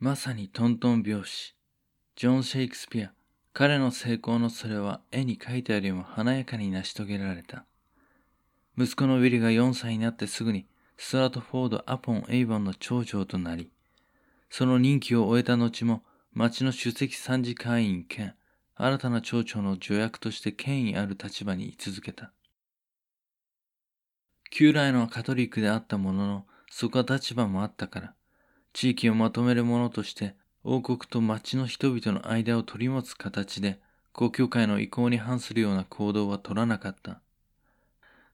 まさにトントン拍子。ジョン・シェイクスピア。彼の成功のそれは絵に描いたよりも華やかに成し遂げられた。息子のウィリが4歳になってすぐにストラトフォード・アポン・エイボンの長女となり、その任期を終えた後も町の首席参事会員兼新たな町長の助役として権威ある立場に居続けた。旧来のカトリックであったものの、そこは立場もあったから、地域をまとめる者として王国と町の人々の間を取り持つ形で、公共会の意向に反するような行動は取らなかった。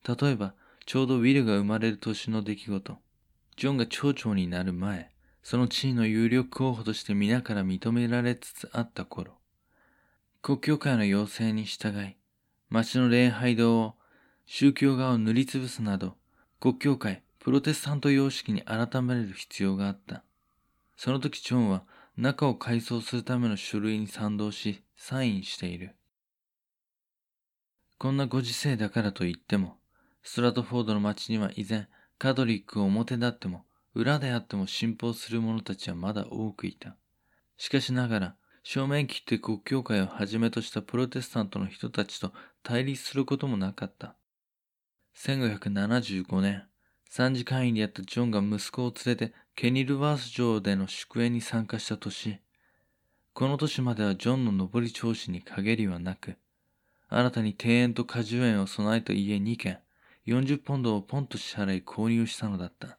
例えば、ちょうどウィルが生まれる年の出来事、ジョンが町長になる前、その地位の有力候補として皆から認められつつあった頃、国教会の要請に従い、町の礼拝堂を宗教側を塗りつぶすなど、国教会、プロテスタント様式に改める必要があった。その時ジョンは中を改装するための書類に賛同し、サインしている。こんなご時世だからといっても、ストラトフォードの町には依然、カトリックを表立っても、裏であっても信奉する者たちはまだ多くいた。しかしながら、正面切って国教会をはじめとしたプロテスタントの人たちと対立することもなかった。1575年、参事会員であったジョンが息子を連れてケニルワース城での祝宴に参加した年、この年まではジョンの上り調子に陰りはなく、新たに庭園と果樹園を備えた家2軒、40ポンドをポンと支払い購入したのだった。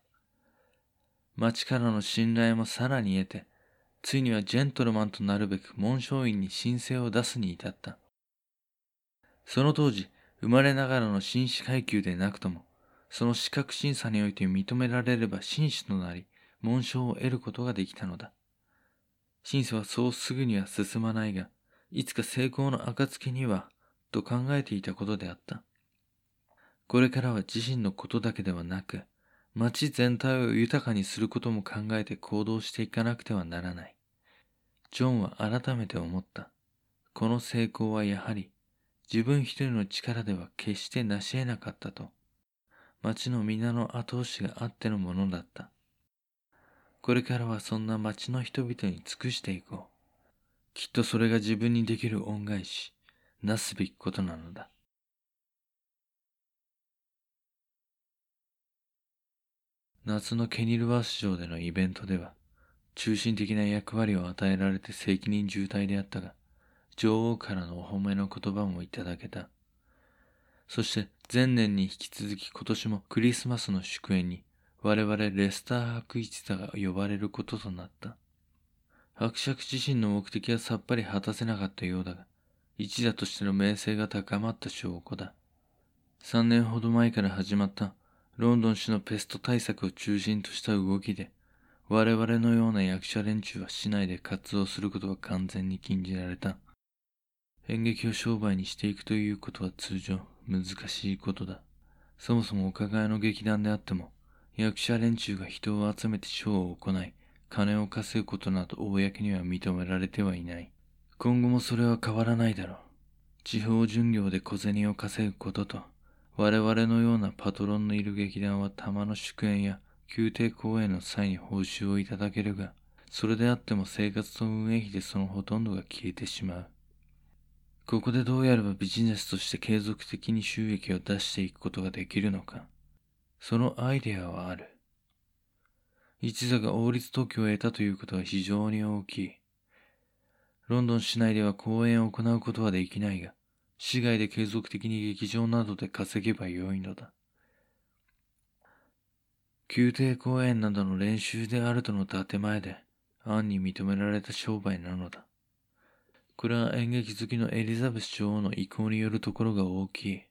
町からの信頼もさらに得て、ついにはジェントルマンとなるべく紋章院に申請を出すに至った。その当時、生まれながらの紳士階級でなくとも、その資格審査において認められれば紳士となり、紋章を得ることができたのだ。審査はそうすぐには進まないが、いつか成功の暁には、と考えていたことであった。これからは自身のことだけではなく、町全体を豊かにすることも考えて行動していかなくてはならない。ジョンは改めて思った。この成功はやはり自分一人の力では決して成し得なかったと。町の皆の後押しがあってのものだった。これからはそんな町の人々に尽くしていこう。きっとそれが自分にできる恩返し、なすべきことなのだ。夏のケニルワース城でのイベントでは、中心的な役割を与えられて責任重大であったが、女王からのお褒めの言葉もいただけた。そして前年に引き続き今年もクリスマスの祝宴に我々レスター博一座が呼ばれることとなった。伯爵自身の目的はさっぱり果たせなかったようだが、一座としての名声が高まった証拠だ。三年ほど前から始まったロンドン市のペスト対策を中心とした動きで、我々のような役者連中は市内で活動することは完全に禁じられた。演劇を商売にしていくということは通常難しいことだ。そもそもお抱えの劇団であっても、役者連中が人を集めてショーを行い、金を稼ぐことなど公には認められてはいない。今後もそれは変わらないだろう。地方巡業で小銭を稼ぐことと、我々のようなパトロンのいる劇団は玉の祝宴や宮廷公演の際に報酬をいただけるが、それであっても生活と運営費でそのほとんどが消えてしまう。ここでどうやればビジネスとして継続的に収益を出していくことができるのか。そのアイデアはある。一座が王立特許を得たということは非常に大きい。ロンドン市内では公演を行うことはできないが、市外で継続的に劇場などで稼げばよいのだ。宮廷公演などの練習であるとの建前で、暗に認められた商売なのだ。これは演劇好きのエリザベス女王の意向によるところが大きい。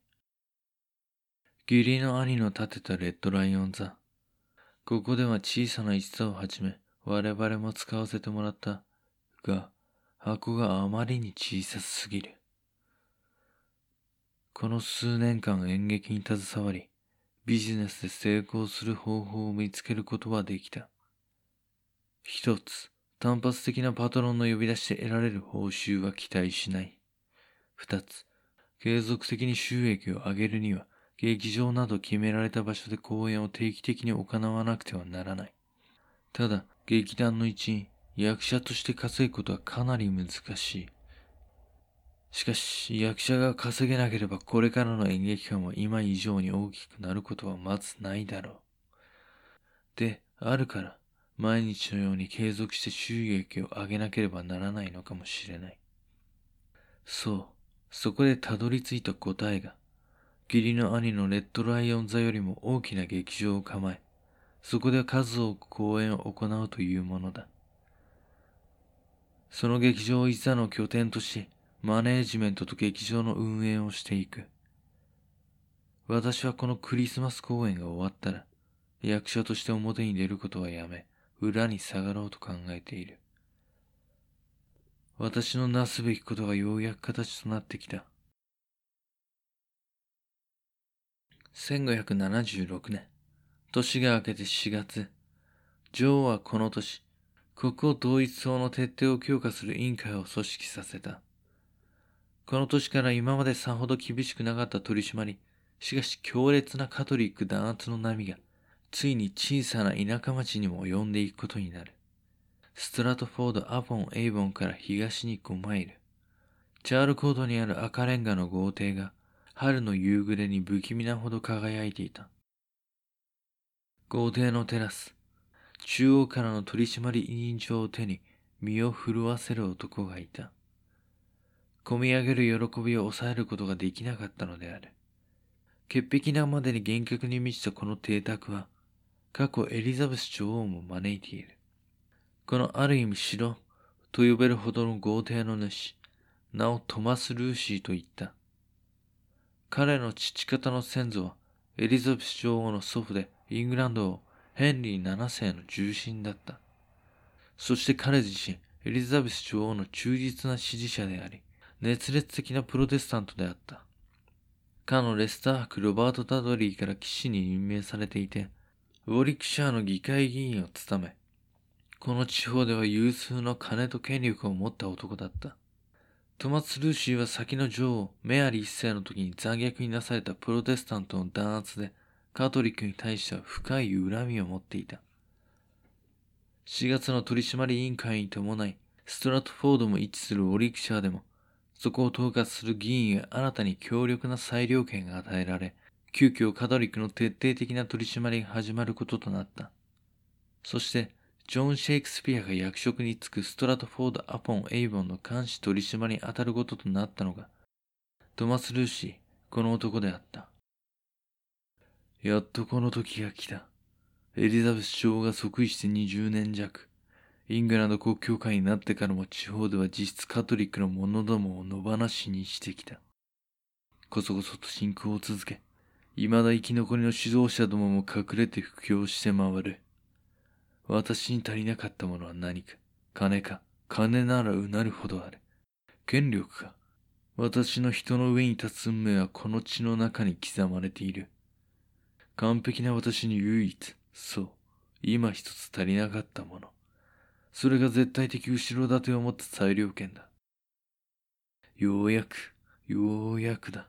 義理の兄の建てたレッドライオン座。ここでは小さな一座をはじめ、我々も使わせてもらった。が、箱があまりに小さすぎる。この数年間演劇に携わり、ビジネスで成功する方法を見つけることはできた。一つ、単発的なパトロンの呼び出しで得られる報酬は期待しない。二つ、継続的に収益を上げるには、劇場など決められた場所で公演を定期的に行わなくてはならない。ただ、劇団の一員、役者として稼ぐことはかなり難しい。しかし、役者が稼げなければこれからの演劇界も今以上に大きくなることはまずないだろう。で、あるから、毎日のように継続して収益を上げなければならないのかもしれない。そう、そこでたどり着いた答えが、義理の兄のレッドライオン座よりも大きな劇場を構え、そこで数多く公演を行うというものだ。その劇場をいざの拠点とし、マネージメントと劇場の運営をしていく。私はこのクリスマス公演が終わったら、役者として表に出ることはやめ、裏に下がろうと考えている。私のなすべきことがようやく形となってきた。1576年、年が明けて4月、女王はこの年、国王統一法の徹底を強化する委員会を組織させた。この年から今までさほど厳しくなかった取り締まり、しかし強烈なカトリック弾圧の波が、ついに小さな田舎町にも及んでいくことになる。ストラトフォード・アポン・エイボンから東に5マイル。チャールコードにある赤レンガの豪邸が春の夕暮れに不気味なほど輝いていた。豪邸のテラス、中央からの取締委員長を手に身を震わせる男がいた。込み上げる喜びを抑えることができなかったのである。潔癖なまでに厳格に満ちたこの邸宅は、過去エリザベス女王も招いている。このある意味城と呼べるほどの豪邸の主、名をトマス・ルーシーと言った。彼の父方の先祖はエリザベス女王の祖父でイングランド王ヘンリー7世の重臣だった。そして彼自身、エリザベス女王の忠実な支持者であり、熱烈的なプロテスタントであった。かのレスター伯ロバート・ダドリーから騎士に任命されていて、ウォリックシャーの議会議員を務め、この地方では有数の金と権力を持った男だった。トマス・ルーシーは先の女王、メアリー一世の時に残虐になされたプロテスタントの弾圧で、カトリックに対しては深い恨みを持っていた。4月の取締委員会に伴い、ストラトフォードも位置するウォリクシャーでも、そこを統括する議員へ新たに強力な裁量権が与えられ、急遽カトリックの徹底的な取り締まりが始まることとなった。そして、ジョン・シェイクスピアが役職に就くストラトフォード・アポン・エイボンの監視取締りに当たることとなったのが、トマス・ルーシー、この男であった。やっとこの時が来た。エリザベス女王が即位して20年弱。イングランド国教会になってからも地方では実質カトリックの者どもを野放しにしてきた。こそこそと信仰を続け、未だ生き残りの指導者どもも隠れて布教して回る。私に足りなかったものは何か？金か？金ならうなるほどある。権力か？私の人の上に立つ運命はこの血の中に刻まれている。完璧な私に唯一、そう、今一つ足りなかったもの。それが絶対的後ろ盾を持った裁量権だ。ようやく、ようやくだ。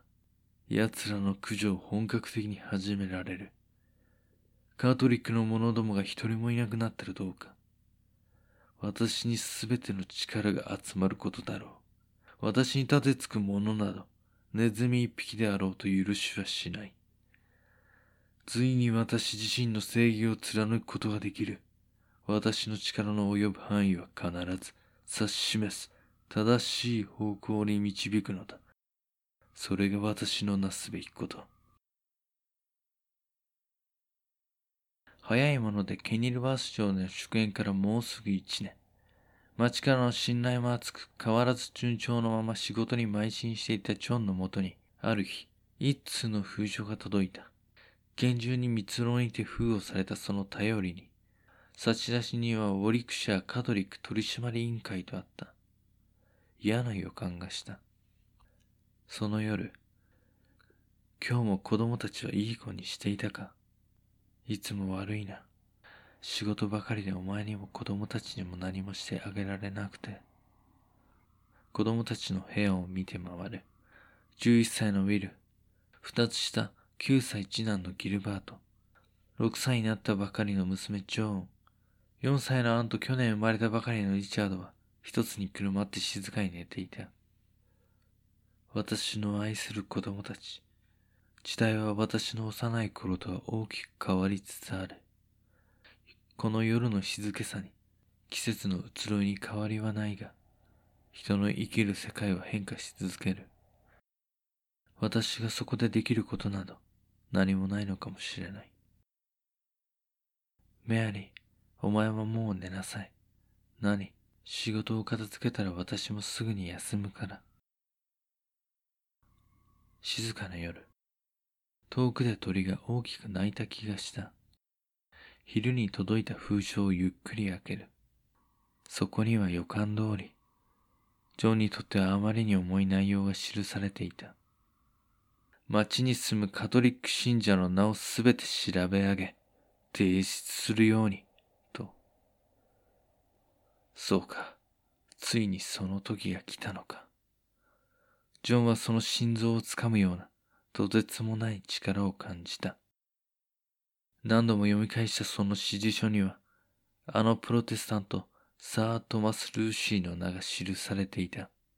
奴らの駆除を本格的に始められる。カトリックの者どもが一人もいなくなったらどうか。私に全ての力が集まることだろう。私に立てつく者など、ネズミ一匹であろうと許しはしない。ついに私自身の正義を貫くことができる。私の力の及ぶ範囲は必ず指し示す正しい方向に導くのだ。それが私のなすべきこと。早いものでケニルバース城の祝宴からもうすぐ一年。町からの信頼も厚く、変わらず順調のまま仕事に邁進していたジョンのもとに、ある日、一通の封書が届いた。厳重に密論にて封をされたその頼りに、差出人はウォリクシャーカトリック取締委員会とあった。嫌な予感がした。その夜、今日も子供たちはいい子にしていたかいつも悪いな。仕事ばかりでお前にも子供たちにも何もしてあげられなくて。子供たちの部屋を見て回る。11歳のウィル、2つ下9歳次男のギルバート、6歳になったばかりの娘ジョーン、4歳のアンと去年生まれたばかりのリチャードは一つにくるまって静かに寝ていた。私の愛する子供たち。時代は私の幼い頃とは大きく変わりつつある。この夜の静けさに季節の移ろいに変わりはないが、人の生きる世界は変化し続ける。私がそこでできることなど何もないのかもしれない。メアリー、お前はもう寝なさい。何仕事を片付けたら私もすぐに休むから。静かな夜。遠くで鳥が大きく鳴いた気がした。昼に届いた封書をゆっくり開ける。そこには予感通り、ジョンにとってはあまりに重い内容が記されていた。町に住むカトリック信者の名をすべて調べ上げ、提出するように、と。そうか、ついにその時が来たのか。ジョンはその心臓をつかむような、とてつもない力を感じた。何度も読み返したその指示書には、あのプロテスタント、サー・トマス・ルーシーの名が記されていた。